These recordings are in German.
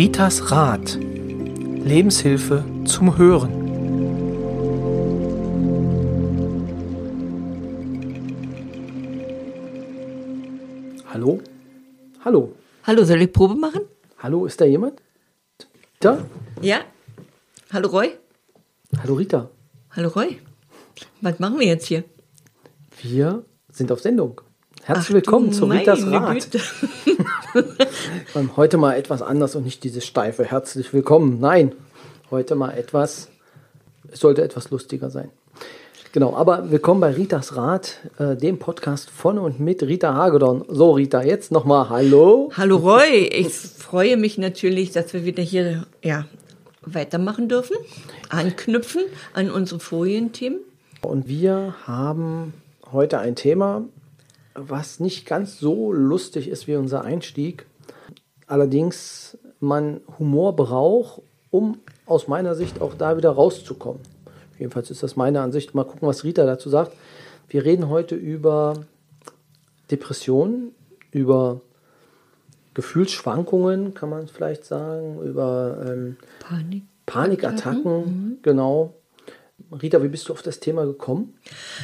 Ritas Rat. Lebenshilfe zum Hören. Hallo? Hallo? Hallo, soll ich Probe machen? Hallo, ist da jemand? Da? Ja. Hallo Roy? Hallo Rita. Hallo Roy? Was machen wir jetzt hier? Wir sind auf Sendung. Herzlich Ach, willkommen zu Ritas Rat. Heute mal etwas anders und nicht dieses steife Herzlich willkommen. Nein, heute mal etwas, es sollte etwas lustiger sein. Genau, aber willkommen bei Ritas Rat, äh, dem Podcast von und mit Rita Hagedorn. So, Rita, jetzt nochmal Hallo. Hallo Roy, ich freue mich natürlich, dass wir wieder hier ja, weitermachen dürfen, anknüpfen an unsere Folienthemen. Und wir haben heute ein Thema, was nicht ganz so lustig ist wie unser Einstieg. Allerdings man Humor braucht, um aus meiner Sicht auch da wieder rauszukommen. Jedenfalls ist das meine Ansicht. Mal gucken, was Rita dazu sagt. Wir reden heute über Depressionen, über Gefühlsschwankungen, kann man vielleicht sagen, über ähm, Panik. Panikattacken, genau. Rita, wie bist du auf das Thema gekommen?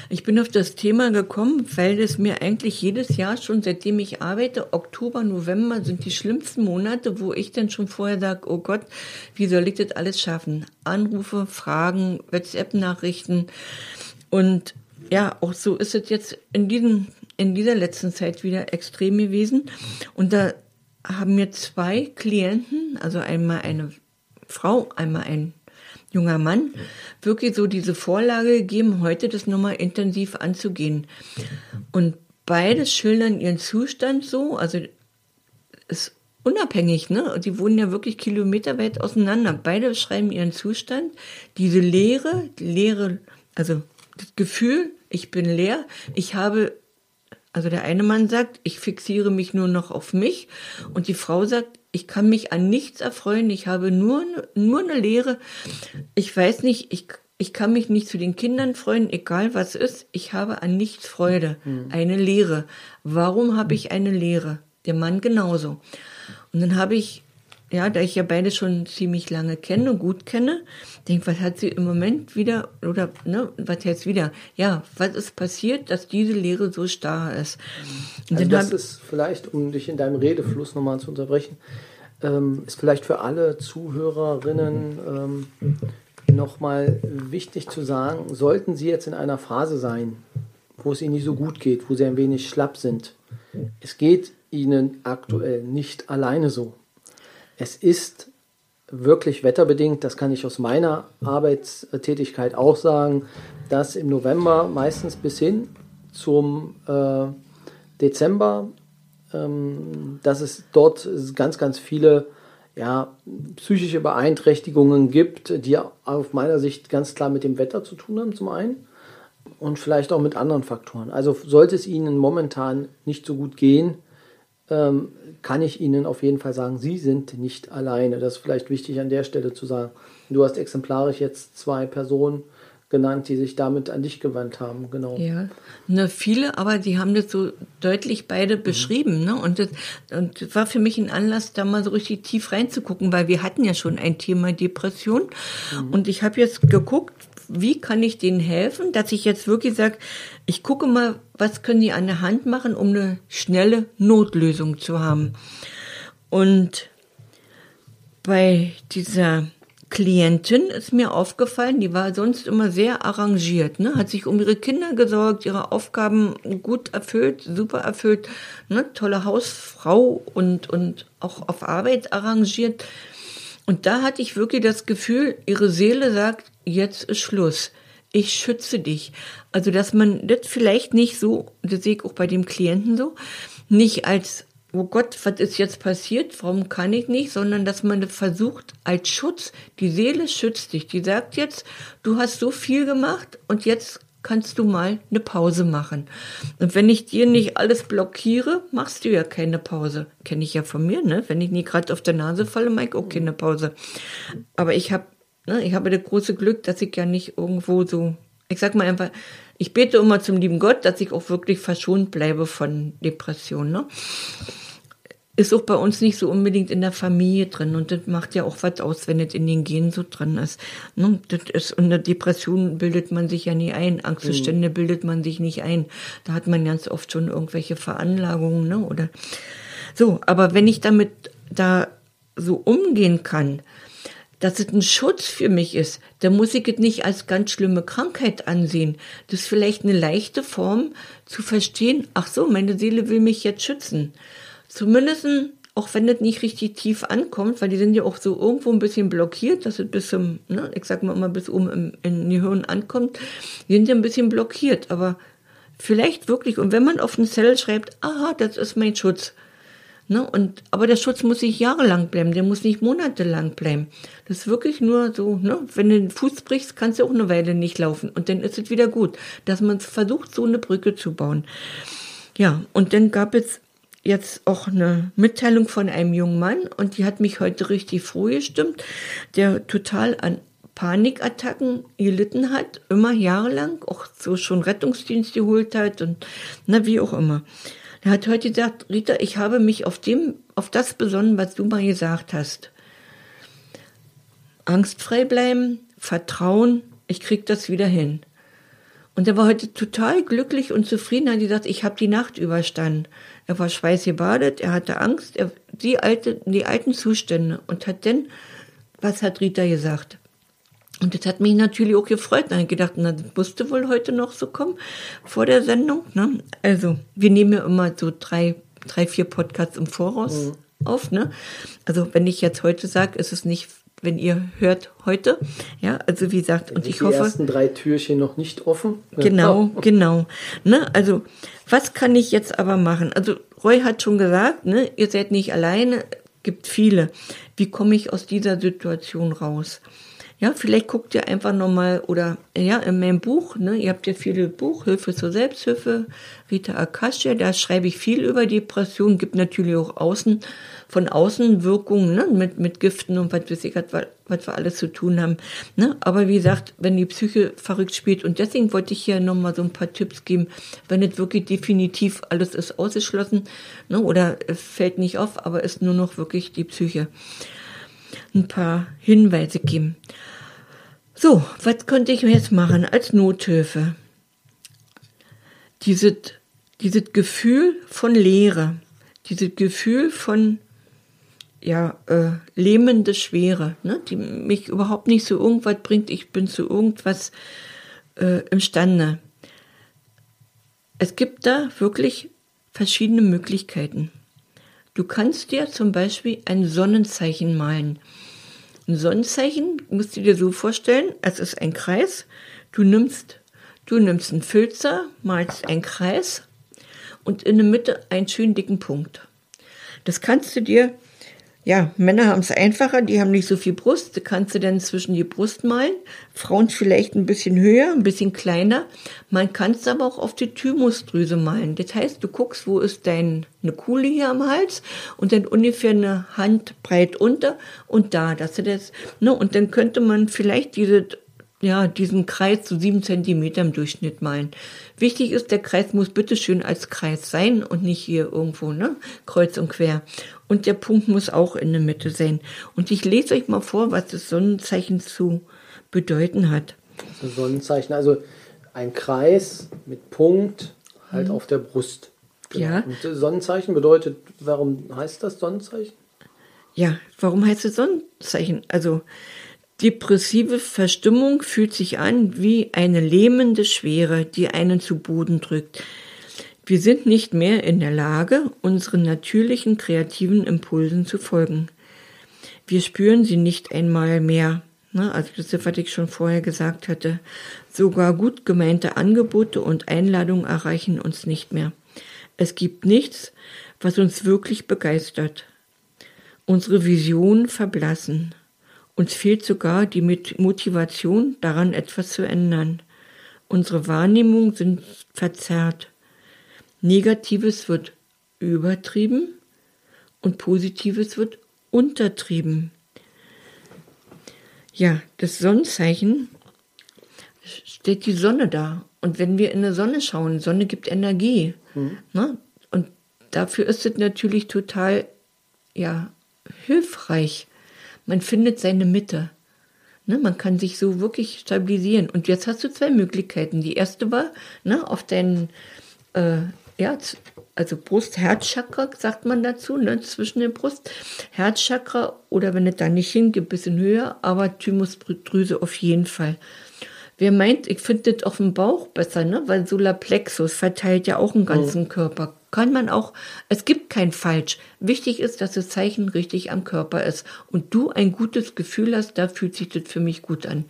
Ich bin auf das Thema gekommen, weil es mir eigentlich jedes Jahr schon, seitdem ich arbeite, Oktober, November sind die schlimmsten Monate, wo ich dann schon vorher sage, oh Gott, wie soll ich das alles schaffen? Anrufe, Fragen, WhatsApp-Nachrichten. Und ja, auch so ist es jetzt in, diesem, in dieser letzten Zeit wieder extrem gewesen. Und da haben mir zwei Klienten, also einmal eine Frau, einmal ein junger Mann, wirklich so diese Vorlage gegeben, heute das nochmal intensiv anzugehen. Und beides schildern ihren Zustand so, also ist unabhängig, ne? Die wohnen ja wirklich kilometerweit auseinander. Beide beschreiben ihren Zustand, diese Leere, die Leere, also das Gefühl, ich bin leer, ich habe also der eine Mann sagt, ich fixiere mich nur noch auf mich und die Frau sagt, ich kann mich an nichts erfreuen, ich habe nur, nur eine Leere. Ich weiß nicht, ich, ich kann mich nicht zu den Kindern freuen, egal was ist, ich habe an nichts Freude, eine Leere. Warum habe ich eine Leere? Der Mann genauso. Und dann habe ich, ja, da ich ja beide schon ziemlich lange kenne, gut kenne, denke, was hat sie im Moment wieder, oder, ne, was jetzt wieder? Ja, was ist passiert, dass diese Leere so starr ist? Und Also das ist vielleicht, um dich in deinem Redefluss nochmal zu unterbrechen, ähm, ist vielleicht für alle Zuhörerinnen ähm, nochmal wichtig zu sagen, sollten sie jetzt in einer Phase sein, wo es ihnen nicht so gut geht, wo sie ein wenig schlapp sind, es geht ihnen aktuell nicht alleine so. Es ist wirklich wetterbedingt, das kann ich aus meiner Arbeitstätigkeit auch sagen, dass im November meistens bis hin zum äh, Dezember, ähm, dass es dort ganz, ganz viele ja, psychische Beeinträchtigungen gibt, die auf meiner Sicht ganz klar mit dem Wetter zu tun haben, zum einen, und vielleicht auch mit anderen Faktoren. Also sollte es Ihnen momentan nicht so gut gehen, ähm, kann ich Ihnen auf jeden Fall sagen, Sie sind nicht alleine. Das ist vielleicht wichtig an der Stelle zu sagen. Du hast exemplarisch jetzt zwei Personen genannt, die sich damit an dich gewandt haben. Genau. Ja, ne, viele, aber die haben das so deutlich beide beschrieben, ne? Und das, und das war für mich ein Anlass, da mal so richtig tief reinzugucken, weil wir hatten ja schon ein Thema Depression. Und ich habe jetzt geguckt, wie kann ich denen helfen, dass ich jetzt wirklich sage, ich gucke mal, was können die an der Hand machen, um eine schnelle Notlösung zu haben. Und bei dieser Klientin ist mir aufgefallen, die war sonst immer sehr arrangiert, ne? hat sich um ihre Kinder gesorgt, ihre Aufgaben gut erfüllt, super erfüllt, ne? tolle Hausfrau und, und auch auf Arbeit arrangiert. Und da hatte ich wirklich das Gefühl, ihre Seele sagt, jetzt ist Schluss. Ich schütze dich. Also, dass man das vielleicht nicht so, das sehe ich auch bei dem Klienten so, nicht als, oh Gott, was ist jetzt passiert? Warum kann ich nicht? Sondern, dass man das versucht als Schutz. Die Seele schützt dich. Die sagt jetzt, du hast so viel gemacht und jetzt kannst du mal eine Pause machen. Und wenn ich dir nicht alles blockiere, machst du ja keine Pause. Kenne ich ja von mir, ne? Wenn ich nie gerade auf der Nase falle, mache ich auch keine Pause. Aber ich habe ich habe das große Glück, dass ich ja nicht irgendwo so, ich sag mal einfach, ich bete immer zum lieben Gott, dass ich auch wirklich verschont bleibe von Depressionen. Ne? ist auch bei uns nicht so unbedingt in der Familie drin und das macht ja auch was aus, wenn es in den Genen so drin ist. Ne? Das ist und eine Depression bildet man sich ja nie ein, Angstzustände mhm. bildet man sich nicht ein. Da hat man ganz oft schon irgendwelche Veranlagungen, ne? Oder so. Aber wenn ich damit da so umgehen kann, dass es ein Schutz für mich ist, dann muss ich es nicht als ganz schlimme Krankheit ansehen. Das ist vielleicht eine leichte Form zu verstehen, ach so, meine Seele will mich jetzt schützen. Zumindest, auch wenn das nicht richtig tief ankommt, weil die sind ja auch so irgendwo ein bisschen blockiert, dass es bis zum, ne, ich sag mal immer bis oben im, in die Hirn ankommt, die sind ja ein bisschen blockiert, aber vielleicht wirklich, und wenn man auf den Zettel schreibt, aha, das ist mein Schutz, Ne? Und, aber der Schutz muss nicht jahrelang bleiben, der muss nicht monatelang bleiben. Das ist wirklich nur so, ne? wenn du den Fuß brichst, kannst du auch eine Weile nicht laufen und dann ist es wieder gut, dass man versucht, so eine Brücke zu bauen. Ja, und dann gab es jetzt auch eine Mitteilung von einem jungen Mann und die hat mich heute richtig froh gestimmt, der total an Panikattacken gelitten hat, immer jahrelang, auch so schon Rettungsdienst geholt hat und na, wie auch immer. Er hat heute gesagt, Rita, ich habe mich auf dem, auf das besonnen, was du mal gesagt hast. Angstfrei bleiben, Vertrauen, ich krieg das wieder hin. Und er war heute total glücklich und zufrieden, Er hat gesagt, ich habe die Nacht überstanden. Er war schweißgebadet, er hatte Angst, er, die, alte, die alten Zustände und hat dann, was hat Rita gesagt? Und das hat mich natürlich auch gefreut. Dann habe ich gedacht, na, das musste wohl heute noch so kommen vor der Sendung. Ne? Also, wir nehmen ja immer so drei, drei, vier Podcasts im Voraus mhm. auf. Ne? Also, wenn ich jetzt heute sage, ist es nicht, wenn ihr hört heute. Ja, also wie gesagt, und ich die hoffe. Die ersten drei Türchen noch nicht offen. Genau, oh. genau. Ne? Also, was kann ich jetzt aber machen? Also, Roy hat schon gesagt, ne, ihr seid nicht alleine, gibt viele. Wie komme ich aus dieser Situation raus? Ja, vielleicht guckt ihr einfach nochmal oder ja, in meinem Buch, ne, ihr habt ja viele Buch, Hilfe zur Selbsthilfe, Rita Akasha, da schreibe ich viel über Depressionen, gibt natürlich auch außen, von Außenwirkungen, ne, mit, mit Giften und was weiß ich, was, was wir alles zu tun haben. Ne? Aber wie gesagt, wenn die Psyche verrückt spielt, und deswegen wollte ich hier nochmal so ein paar Tipps geben, wenn es wirklich definitiv alles ist ausgeschlossen, ne, oder fällt nicht auf, aber ist nur noch wirklich die Psyche ein paar Hinweise geben. So, was könnte ich jetzt machen als Nothilfe? Dieses, dieses Gefühl von Leere, dieses Gefühl von ja, äh, lähmende Schwere, ne, die mich überhaupt nicht zu irgendwas bringt, ich bin zu irgendwas äh, imstande. Es gibt da wirklich verschiedene Möglichkeiten. Du kannst dir zum Beispiel ein Sonnenzeichen malen. Ein Sonnenzeichen musst du dir so vorstellen, es ist ein Kreis. Du nimmst, du nimmst einen Filzer, malst einen Kreis und in der Mitte einen schönen dicken Punkt. Das kannst du dir ja, Männer haben es einfacher, die haben nicht so viel Brust. Kannst du dann zwischen die Brust malen. Frauen vielleicht ein bisschen höher, ein bisschen kleiner. Man kann es aber auch auf die Thymusdrüse malen. Das heißt, du guckst, wo ist dein, eine Kuhle hier am Hals und dann ungefähr eine Hand breit unter und da, dass du das, ne, und dann könnte man vielleicht diese ja, diesen Kreis so sieben Zentimeter im Durchschnitt malen. Wichtig ist, der Kreis muss bitteschön als Kreis sein und nicht hier irgendwo, ne, kreuz und quer. Und der Punkt muss auch in der Mitte sein. Und ich lese euch mal vor, was das Sonnenzeichen zu bedeuten hat. Das Sonnenzeichen, also ein Kreis mit Punkt halt mhm. auf der Brust. Genau. Ja. Und Sonnenzeichen bedeutet, warum heißt das Sonnenzeichen? Ja, warum heißt es Sonnenzeichen? Also, Depressive Verstimmung fühlt sich an wie eine lähmende Schwere, die einen zu Boden drückt. Wir sind nicht mehr in der Lage, unseren natürlichen kreativen Impulsen zu folgen. Wir spüren sie nicht einmal mehr. Ne? Also das was ich schon vorher gesagt hatte. Sogar gut gemeinte Angebote und Einladungen erreichen uns nicht mehr. Es gibt nichts, was uns wirklich begeistert. Unsere Visionen verblassen. Uns fehlt sogar die Motivation, daran etwas zu ändern. Unsere Wahrnehmungen sind verzerrt. Negatives wird übertrieben und Positives wird untertrieben. Ja, das Sonnenzeichen steht die Sonne da. Und wenn wir in der Sonne schauen, Sonne gibt Energie. Mhm. Ne? Und dafür ist es natürlich total ja hilfreich. Man findet seine Mitte. Ne, man kann sich so wirklich stabilisieren. Und jetzt hast du zwei Möglichkeiten. Die erste war, ne, auf deinen, äh, ja, also Brust-Herzchakra, sagt man dazu, ne, zwischen der Brust, Herzchakra oder wenn es da nicht hingeht, ein bisschen höher, aber Thymusdrüse auf jeden Fall. Wer meint, ich finde das auf dem Bauch besser, ne? weil Solarplexus verteilt ja auch einen ganzen oh. Körper. Kann man auch, es gibt kein Falsch. Wichtig ist, dass das Zeichen richtig am Körper ist und du ein gutes Gefühl hast, da fühlt sich das für mich gut an.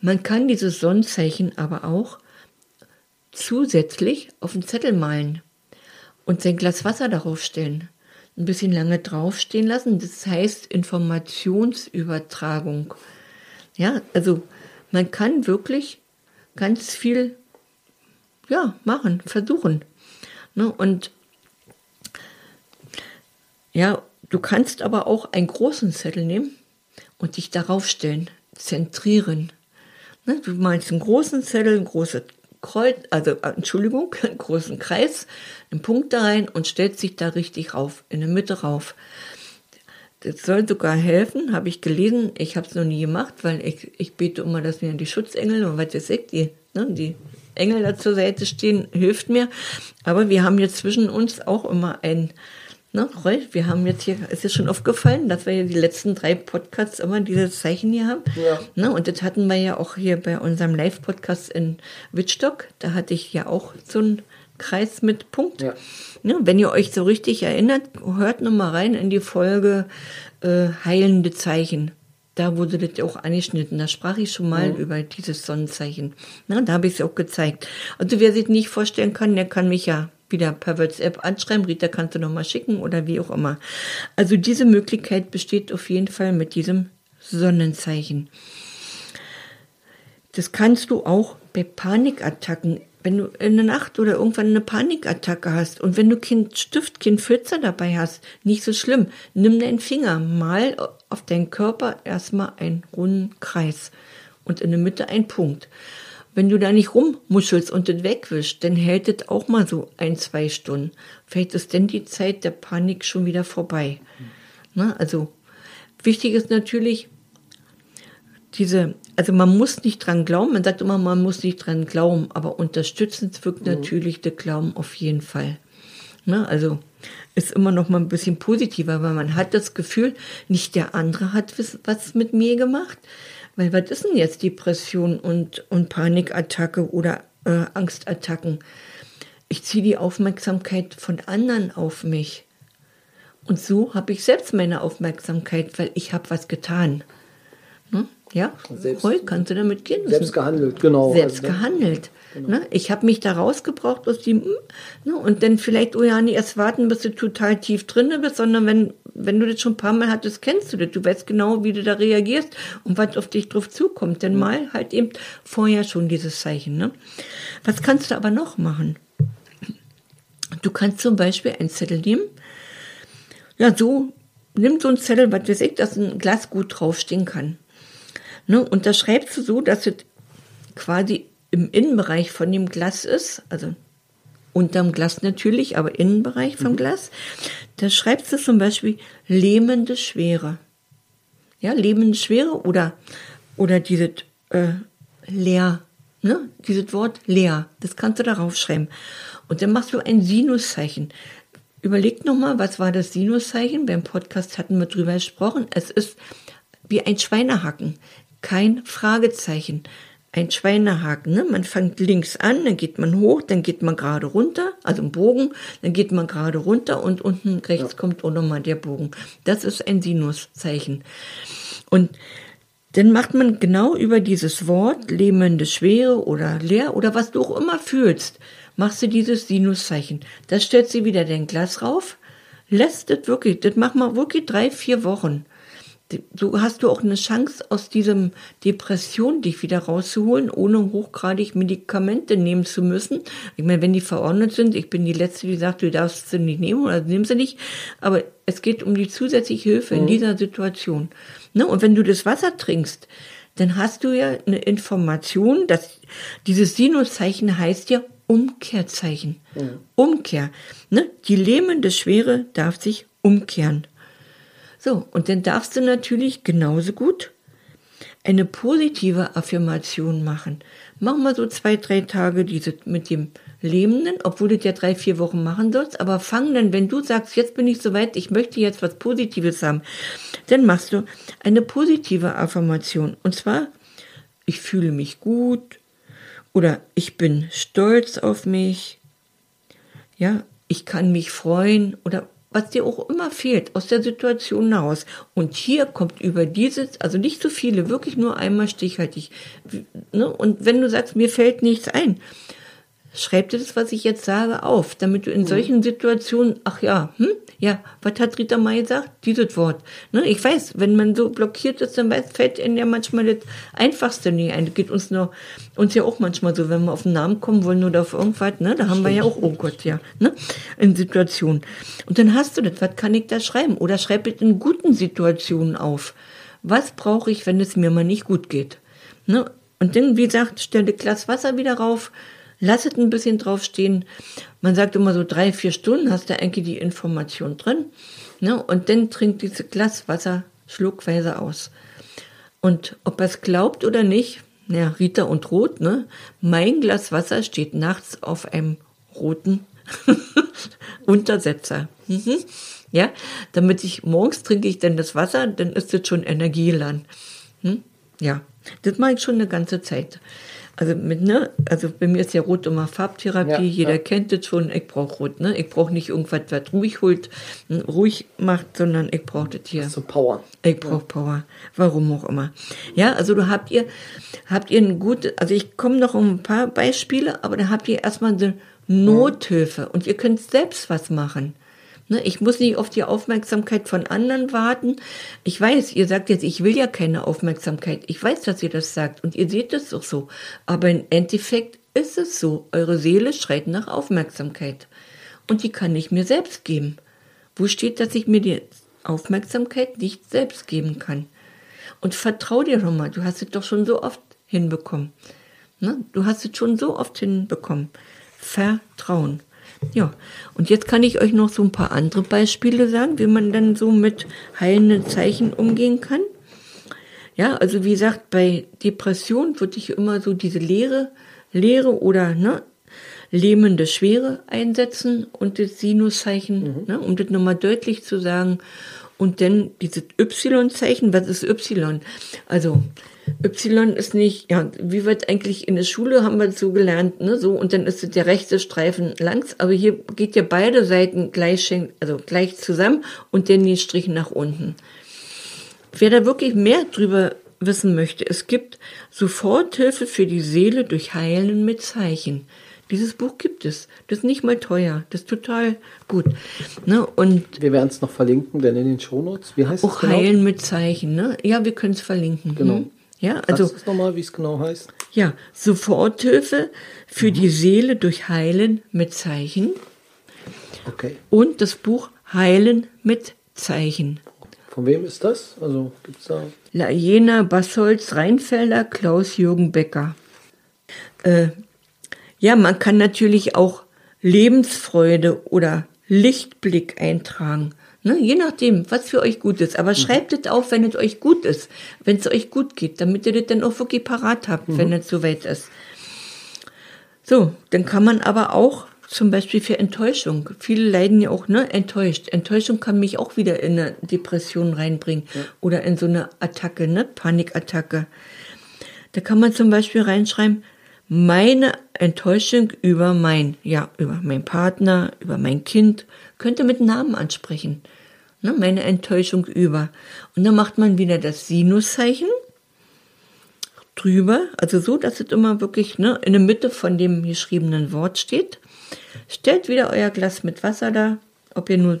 Man kann dieses Sonnenzeichen aber auch zusätzlich auf den Zettel malen und sein Glas Wasser darauf stellen. Ein bisschen lange draufstehen lassen. Das heißt Informationsübertragung. Ja, also man kann wirklich ganz viel ja, machen, versuchen. Ne? Und ja, du kannst aber auch einen großen Zettel nehmen und dich darauf stellen, zentrieren. Ne? Du meinst einen großen Zettel, ein großes Kreuz, also äh, Entschuldigung, einen großen Kreis, einen Punkt da rein und stellst dich da richtig rauf, in der Mitte rauf. Das soll sogar helfen, habe ich gelesen. Ich habe es noch nie gemacht, weil ich, ich bete immer, dass mir die Schutzengel und was ihr seht, die, ne, die Engel da zur Seite stehen, hilft mir. Aber wir haben jetzt zwischen uns auch immer ein, ne, Roy, wir haben jetzt hier, ist es schon aufgefallen, dass wir ja die letzten drei Podcasts immer dieses Zeichen hier haben. Ja. Ne, und das hatten wir ja auch hier bei unserem Live-Podcast in Wittstock. Da hatte ich ja auch so ein Kreis mit Punkt. Ja. Ne, wenn ihr euch so richtig erinnert, hört noch mal rein in die Folge äh, Heilende Zeichen. Da wurde das auch angeschnitten. Da sprach ich schon mal mhm. über dieses Sonnenzeichen. Na, da habe ich es auch gezeigt. Also wer sich nicht vorstellen kann, der kann mich ja wieder per WhatsApp anschreiben. Rita, kannst du noch mal schicken oder wie auch immer. Also diese Möglichkeit besteht auf jeden Fall mit diesem Sonnenzeichen. Das kannst du auch bei Panikattacken wenn du in der Nacht oder irgendwann eine Panikattacke hast und wenn du Kind Stift, Kind Pfützer dabei hast, nicht so schlimm. Nimm deinen Finger, mal auf deinen Körper erstmal einen runden Kreis und in der Mitte ein Punkt. Wenn du da nicht rummuschelst und das wegwischst, dann hält das auch mal so ein, zwei Stunden. Vielleicht ist denn die Zeit der Panik schon wieder vorbei. Na, also wichtig ist natürlich, diese, also man muss nicht dran glauben, man sagt immer, man muss nicht dran glauben, aber unterstützend wirkt mhm. natürlich der Glauben auf jeden Fall. Ne? Also ist immer noch mal ein bisschen positiver, weil man hat das Gefühl, nicht der andere hat was mit mir gemacht. Weil was ist denn jetzt Depression und, und Panikattacke oder äh, Angstattacken? Ich ziehe die Aufmerksamkeit von anderen auf mich. Und so habe ich selbst meine Aufmerksamkeit, weil ich habe was getan. Ja, selbst, Heu, kannst du damit gehen? Selbst gehandelt, genau. Selbst also, gehandelt. Genau. Ne? Ich habe mich da rausgebraucht aus dem, ne? und dann vielleicht, oh ja, nicht erst warten, bis du total tief drin bist, sondern wenn, wenn du das schon ein paar Mal hattest, kennst du das. Du weißt genau, wie du da reagierst und was auf dich drauf zukommt. Denn mhm. mal halt eben vorher schon dieses Zeichen. Ne? Was kannst du aber noch machen? Du kannst zum Beispiel ein Zettel nehmen, ja, so, nimm so ein Zettel, was weiß ich, dass ein Glas gut draufstehen kann. Ne? Und da schreibst du so, dass es quasi im Innenbereich von dem Glas ist, also unterm Glas natürlich, aber Innenbereich vom mhm. Glas. Da schreibst du zum Beispiel lähmende Schwere. Ja, lähmende Schwere oder, oder dieses äh, leer, ne? Dieses Wort leer, das kannst du darauf schreiben. Und dann machst du ein Sinuszeichen. Überleg nochmal, was war das Sinuszeichen? Beim Podcast hatten wir drüber gesprochen. Es ist wie ein Schweinehacken kein Fragezeichen. Ein Schweinehaken. Ne? Man fängt links an, dann geht man hoch, dann geht man gerade runter, also ein Bogen, dann geht man gerade runter und unten rechts ja. kommt auch nochmal der Bogen. Das ist ein Sinuszeichen. Und dann macht man genau über dieses Wort lähmende Schwere oder leer oder was du auch immer fühlst, machst du dieses Sinuszeichen. Das stellt sie wieder dein Glas rauf, lässt das wirklich, das macht man wirklich drei, vier Wochen so hast du auch eine Chance, aus diesem Depression dich wieder rauszuholen, ohne hochgradig Medikamente nehmen zu müssen. Ich meine, wenn die verordnet sind, ich bin die Letzte, die sagt, du darfst sie nicht nehmen oder nimm sie nicht, aber es geht um die zusätzliche Hilfe mhm. in dieser Situation. Ne? Und wenn du das Wasser trinkst, dann hast du ja eine Information, dass dieses Sinuszeichen heißt ja Umkehrzeichen. Mhm. Umkehr. Ne? Die lähmende Schwere darf sich umkehren. So, und dann darfst du natürlich genauso gut eine positive Affirmation machen. Mach mal so zwei, drei Tage diese mit dem Lebenden, obwohl du ja drei, vier Wochen machen sollst, aber fang dann, wenn du sagst, jetzt bin ich soweit, ich möchte jetzt was Positives haben, dann machst du eine positive Affirmation. Und zwar, ich fühle mich gut oder ich bin stolz auf mich, ja, ich kann mich freuen oder was dir auch immer fehlt aus der Situation heraus. Und hier kommt über dieses, also nicht so viele, wirklich nur einmal stichhaltig. Ne? Und wenn du sagst, mir fällt nichts ein, schreib dir das, was ich jetzt sage, auf, damit du in mhm. solchen Situationen, ach ja, hm, ja, was hat Rita May gesagt? Dieses Wort. Ne, ich weiß, wenn man so blockiert ist, dann weiß, fällt ihnen ja manchmal das Einfachste nie ein. Das geht uns nur, uns ja auch manchmal so, wenn wir auf den Namen kommen wollen oder auf irgendwas, ne, da haben Stimmt. wir ja auch, oh Gott, ja, ne, in Situationen. Und dann hast du das, was kann ich da schreiben? Oder schreib es in guten Situationen auf. Was brauche ich, wenn es mir mal nicht gut geht? Ne? Und dann, wie gesagt, stelle Glas Wasser wieder rauf, lasset ein bisschen draufstehen. Man sagt immer so drei, vier Stunden hast du eigentlich die Information drin. Ne? Und dann trinkt dieses Glas Wasser schluckweise aus. Und ob er es glaubt oder nicht, ja, Rita und Rot, ne? Mein Glas Wasser steht nachts auf einem roten Untersetzer. Mhm. Ja, damit ich morgens trinke ich dann das Wasser, dann ist das schon Energieland. Hm? Ja, das mache ich schon eine ganze Zeit. Also mit, ne, also bei mir ist ja Rot immer Farbtherapie, ja, jeder ja. kennt das schon, ich brauche Rot, ne? Ich brauche nicht irgendwas, was ruhig holt, ruhig macht, sondern ich brauche das hier. So Power. Ich brauche ja. Power. Warum auch immer. Ja, also du habt ihr, habt ihr ein gutes, also ich komme noch um ein paar Beispiele, aber da habt ihr erstmal eine Nothilfe und ihr könnt selbst was machen. Ne, ich muss nicht auf die Aufmerksamkeit von anderen warten. Ich weiß, ihr sagt jetzt, ich will ja keine Aufmerksamkeit. Ich weiß, dass ihr das sagt und ihr seht das doch so. Aber im Endeffekt ist es so. Eure Seele schreit nach Aufmerksamkeit. Und die kann ich mir selbst geben. Wo steht, dass ich mir die Aufmerksamkeit nicht selbst geben kann? Und vertrau dir doch mal, du hast es doch schon so oft hinbekommen. Ne? Du hast es schon so oft hinbekommen. Vertrauen. Ja, und jetzt kann ich euch noch so ein paar andere Beispiele sagen, wie man dann so mit heilenden Zeichen umgehen kann. Ja, also wie gesagt, bei Depression würde ich immer so diese Leere, Leere oder ne, lähmende Schwere einsetzen und das Sinuszeichen, mhm. ne, um das nochmal deutlich zu sagen. Und dann dieses Y-Zeichen, was ist Y? Also Y ist nicht, ja, wie wird eigentlich in der Schule haben wir so gelernt, ne, so, und dann ist der rechte Streifen langs, aber hier geht ja beide Seiten gleich, also gleich zusammen und dann die Striche nach unten. Wer da wirklich mehr drüber wissen möchte, es gibt Soforthilfe für die Seele durch Heilen mit Zeichen. Dieses Buch gibt es. Das ist nicht mal teuer. Das ist total gut. Ne? Und wir werden es noch verlinken, denn in den Shownotes. Wie heißt es? Auch genau? Heilen mit Zeichen. Ne? Ja, wir können es verlinken. Genau. Hm? Ja, also. Sagst nochmal, wie es genau heißt? Ja, Soforthilfe für mhm. die Seele durch Heilen mit Zeichen. Okay. Und das Buch Heilen mit Zeichen. Von wem ist das? Also gibt's da? Lajena Bassolz Rheinfelder, Klaus-Jürgen Becker. Äh, ja, man kann natürlich auch Lebensfreude oder Lichtblick eintragen. Ne? Je nachdem, was für euch gut ist. Aber mhm. schreibt es auf, wenn es euch gut ist, wenn es euch gut geht, damit ihr das dann auch wirklich parat habt, mhm. wenn es soweit ist. So, dann kann man aber auch zum Beispiel für Enttäuschung. Viele leiden ja auch, ne, enttäuscht. Enttäuschung kann mich auch wieder in eine Depression reinbringen ja. oder in so eine Attacke, ne, Panikattacke. Da kann man zum Beispiel reinschreiben, meine Enttäuschung über mein, ja, über meinen Partner, über mein Kind, könnte mit Namen ansprechen. Ne, meine Enttäuschung über. Und dann macht man wieder das Sinuszeichen drüber, also so, dass es immer wirklich ne, in der Mitte von dem geschriebenen Wort steht. Stellt wieder euer Glas mit Wasser da, ob ihr nur,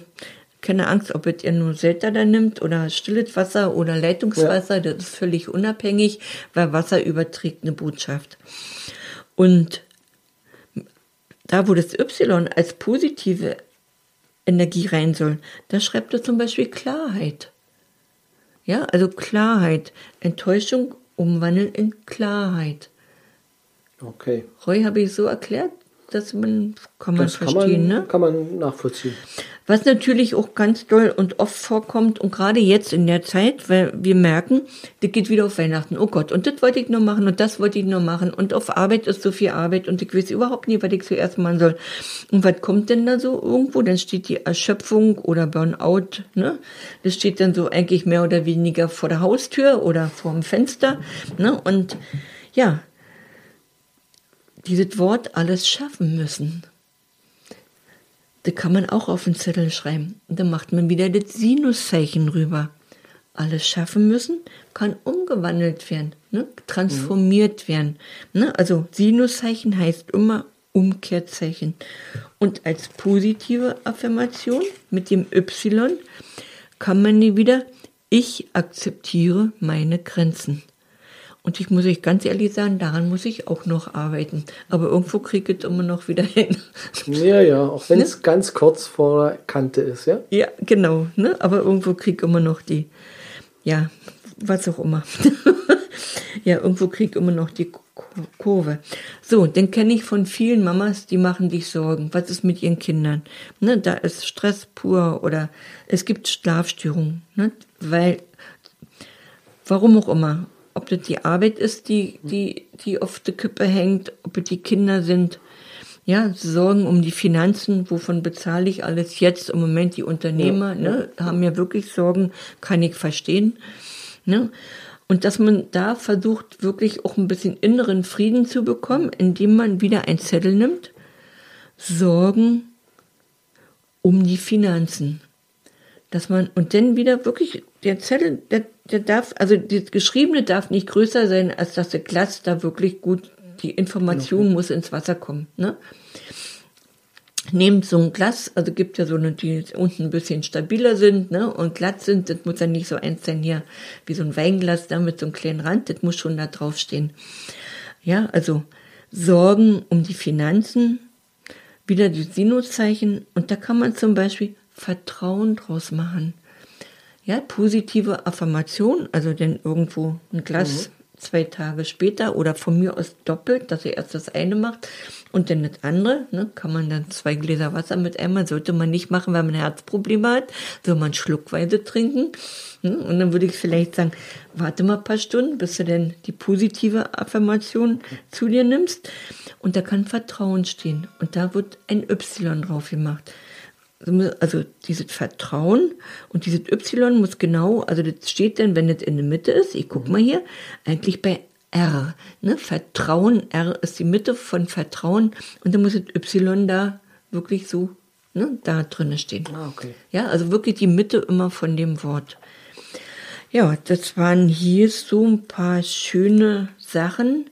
keine Angst, ob ihr nur Selter da nimmt oder stilles Wasser oder Leitungswasser, ja. das ist völlig unabhängig, weil Wasser überträgt eine Botschaft. Und da, wo das Y als positive Energie rein soll, da schreibt er zum Beispiel Klarheit. Ja, also Klarheit. Enttäuschung umwandeln in Klarheit. Okay. Roy habe ich so erklärt, dass man, kann man das verstehen, kann man, ne? Kann man nachvollziehen. Was natürlich auch ganz doll und oft vorkommt und gerade jetzt in der Zeit, weil wir merken, das geht wieder auf Weihnachten. Oh Gott, und das wollte ich noch machen und das wollte ich noch machen und auf Arbeit ist so viel Arbeit und ich weiß überhaupt nie, was ich zuerst machen soll. Und was kommt denn da so irgendwo? Dann steht die Erschöpfung oder Burnout, ne? Das steht dann so eigentlich mehr oder weniger vor der Haustür oder vor dem Fenster, ne? Und ja, dieses Wort alles schaffen müssen. Da kann man auch auf den Zettel schreiben. Und dann macht man wieder das Sinuszeichen rüber. Alles schaffen müssen kann umgewandelt werden, ne? transformiert mhm. werden. Ne? Also Sinuszeichen heißt immer Umkehrzeichen. Und als positive Affirmation mit dem Y kann man nie wieder, ich akzeptiere meine Grenzen. Und ich muss euch ganz ehrlich sagen, daran muss ich auch noch arbeiten. Aber irgendwo kriege ich es immer noch wieder hin. Ja, ja, auch wenn es ne? ganz kurz vor der Kante ist, ja? Ja, genau. Ne? Aber irgendwo kriege ich immer noch die, ja, was auch immer. ja, irgendwo kriege ich immer noch die Kurve. So, dann kenne ich von vielen Mamas, die machen sich Sorgen. Was ist mit ihren Kindern? Ne, da ist Stress pur oder es gibt Schlafstörungen. Ne? Weil, warum auch immer ob das die Arbeit ist, die, die, die auf der Kippe hängt, ob es die Kinder sind. Ja, Sorgen um die Finanzen, wovon bezahle ich alles jetzt? Im Moment die Unternehmer, ja, ne, haben ja wirklich Sorgen, kann ich verstehen. Ne? Und dass man da versucht, wirklich auch ein bisschen inneren Frieden zu bekommen, indem man wieder ein Zettel nimmt. Sorgen um die Finanzen. Dass man, und dann wieder wirklich, der Zettel, der der darf, also das Geschriebene darf nicht größer sein, als dass der Glas da wirklich gut, die Information muss ins Wasser kommen. Ne? Nehmt so ein Glas, also gibt ja so eine, die unten ein bisschen stabiler sind, ne, und glatt sind, das muss dann nicht so eins sein hier, wie so ein Weinglas da mit so einem kleinen Rand, das muss schon da drauf stehen. Ja, also Sorgen um die Finanzen, wieder die Sinuszeichen, und da kann man zum Beispiel Vertrauen draus machen. Ja, positive Affirmation, also denn irgendwo ein Glas mhm. zwei Tage später oder von mir aus doppelt, dass ihr erst das eine macht und dann das andere, ne, kann man dann zwei Gläser Wasser mit einmal, sollte man nicht machen, wenn man Herzprobleme hat, soll man schluckweise trinken. Ne, und dann würde ich vielleicht sagen, warte mal ein paar Stunden, bis du denn die positive Affirmation zu dir nimmst. Und da kann Vertrauen stehen. Und da wird ein Y drauf gemacht also dieses Vertrauen und dieses Y muss genau, also das steht dann, wenn es in der Mitte ist, ich guck mal hier, eigentlich bei R. Ne? Vertrauen, R ist die Mitte von Vertrauen und dann muss das Y da wirklich so ne, da drinne stehen. Ah, okay. Ja, also wirklich die Mitte immer von dem Wort. Ja, das waren hier so ein paar schöne Sachen.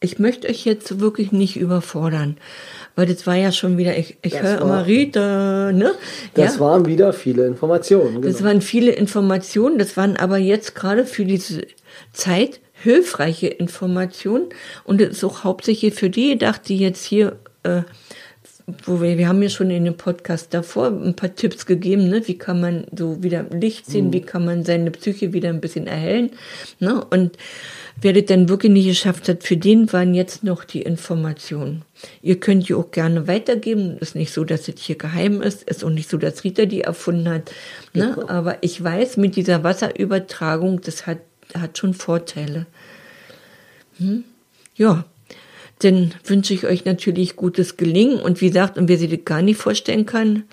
Ich möchte euch jetzt wirklich nicht überfordern weil das war ja schon wieder, ich, ich höre immer Rita, ne? Das ja. waren wieder viele Informationen. Genau. Das waren viele Informationen, das waren aber jetzt gerade für diese Zeit hilfreiche Informationen und es ist auch hauptsächlich für die gedacht, die jetzt hier, äh, wo wir, wir haben ja schon in dem Podcast davor ein paar Tipps gegeben, ne? wie kann man so wieder Licht sehen, mhm. wie kann man seine Psyche wieder ein bisschen erhellen, ne? und Wer das dann wirklich nicht geschafft hat, für den waren jetzt noch die Informationen. Ihr könnt die auch gerne weitergeben. Ist nicht so, dass es hier geheim ist. Ist auch nicht so, dass Rita die erfunden hat. Ne? Ja. Aber ich weiß, mit dieser Wasserübertragung, das hat, hat schon Vorteile. Hm? Ja, dann wünsche ich euch natürlich gutes Gelingen. Und wie gesagt, und wer sich das gar nicht vorstellen kann,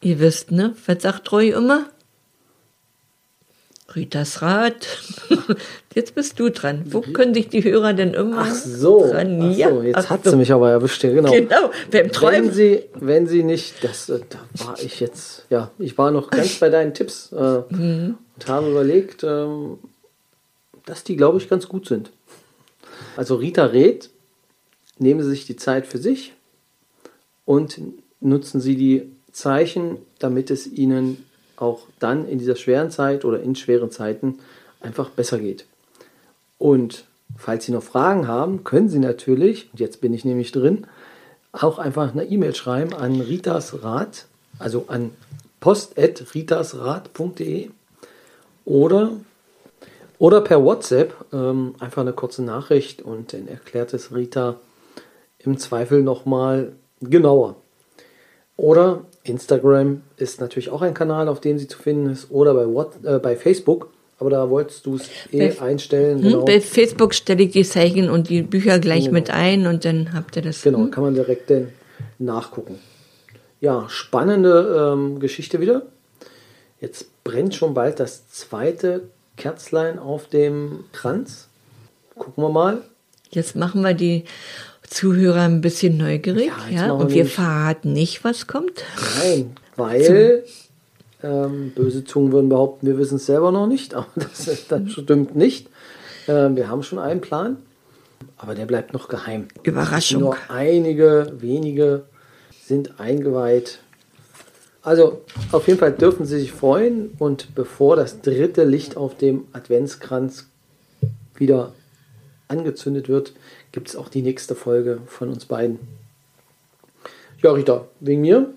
ihr wisst, ne? Was sagt Roy immer? Ritas Rat. Jetzt bist du dran. Wo können sich die Hörer denn immer Ach so, dran? Ach so jetzt Ach hat so. sie mich aber erwischt. Genau. Genau, beim Träumen. Wenn sie, wenn sie nicht, das, äh, da war ich jetzt, ja, ich war noch ganz bei deinen Tipps äh, mhm. und habe überlegt, äh, dass die, glaube ich, ganz gut sind. Also Rita rät, nehmen Sie sich die Zeit für sich und nutzen Sie die Zeichen, damit es Ihnen auch dann in dieser schweren Zeit oder in schweren Zeiten einfach besser geht. Und falls Sie noch Fragen haben, können Sie natürlich, und jetzt bin ich nämlich drin, auch einfach eine E-Mail schreiben an Ritas Rat, also an post.ritasrat.de oder, oder per WhatsApp ähm, einfach eine kurze Nachricht und dann erklärt es Rita im Zweifel nochmal genauer. Oder Instagram ist natürlich auch ein Kanal, auf dem sie zu finden ist. Oder bei, What, äh, bei Facebook. Aber da wolltest du es eh Bei- einstellen. Hm, Genau. Bei Facebook stelle ich die Zeichen und die Bücher gleich Genau. mit ein und dann habt ihr das. Genau, Hm? kann man direkt dann nachgucken. Ja, spannende ähm, Geschichte wieder. Jetzt brennt schon bald das zweite Kerzlein auf dem Kranz. Gucken wir mal. Jetzt machen wir die Zuhörer ein bisschen neugierig, Ja, ja, und wir verraten nicht, was kommt. Nein, weil ähm, böse Zungen würden behaupten, wir wissen es selber noch nicht, aber das, das stimmt nicht. Ähm, wir haben schon einen Plan, aber der bleibt noch geheim. Überraschung. Nur einige wenige sind eingeweiht. Also auf jeden Fall dürfen Sie sich freuen und bevor das dritte Licht auf dem Adventskranz wieder angezündet wird, gibt es auch die nächste Folge von uns beiden. Ja, Rita, wegen mir?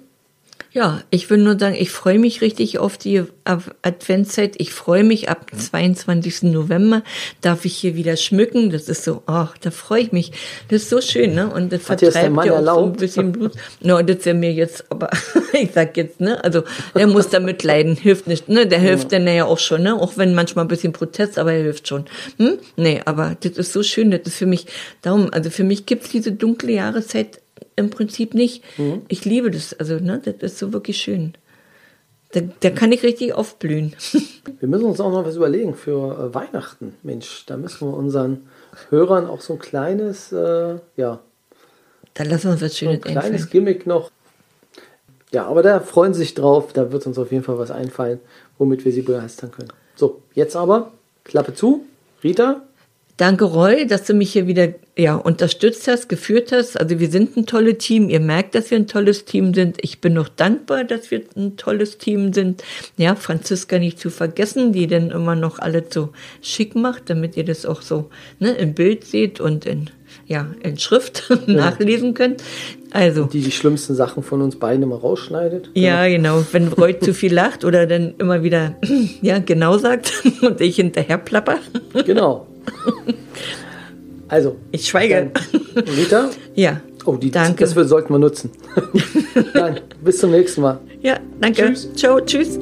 Ja, ich will nur sagen, ich freue mich richtig auf die Ad- Adventszeit. Ich freue mich ab 22. November darf ich hier wieder schmücken. Das ist so, ach, da freue ich mich. Das ist so schön, ne? Und das Hat vertreibt ja auch so ein erlaubt? bisschen Blut. No, das wäre mir jetzt, aber ich sag jetzt, ne? Also, er muss damit leiden, hilft nicht, ne? Der hilft dann ja auch schon, ne? Auch wenn manchmal ein bisschen Protest, aber er hilft schon. Hm? Nee, aber das ist so schön. Das ist für mich, darum, also für mich gibt's diese dunkle Jahreszeit im Prinzip nicht. Mhm. Ich liebe das, also, ne? Das ist so wirklich schön. Da, da kann ich richtig aufblühen. Wir müssen uns auch noch was überlegen für äh, Weihnachten. Mensch, da müssen wir unseren Hörern auch so ein kleines, äh, ja, Da lassen wir uns was so ein Schönes kleines einfallen. Gimmick noch. Ja, aber da freuen sie sich drauf. Da wird uns auf jeden Fall was einfallen, womit wir sie begeistern können. So, jetzt aber Klappe zu. Rita, Danke, Roy, dass du mich hier wieder ja, unterstützt hast, geführt hast. Also wir sind ein tolles Team. Ihr merkt, dass wir ein tolles Team sind. Ich bin noch dankbar, dass wir ein tolles Team sind. Ja, Franziska nicht zu vergessen, die dann immer noch alles so schick macht, damit ihr das auch so ne, im Bild seht und in, ja, in Schrift nachlesen könnt. Also, die die schlimmsten Sachen von uns beiden immer rausschneidet. ja, genau. Wenn Roy zu viel lacht oder dann immer wieder ja genau sagt und ich hinterher plapper. Genau. Also, Ich schweige. Rita. Ja. Oh, die, Danke. das sollten wir nutzen. Dann, bis zum nächsten Mal. Ja, danke. Tschüss. Ciao, tschüss.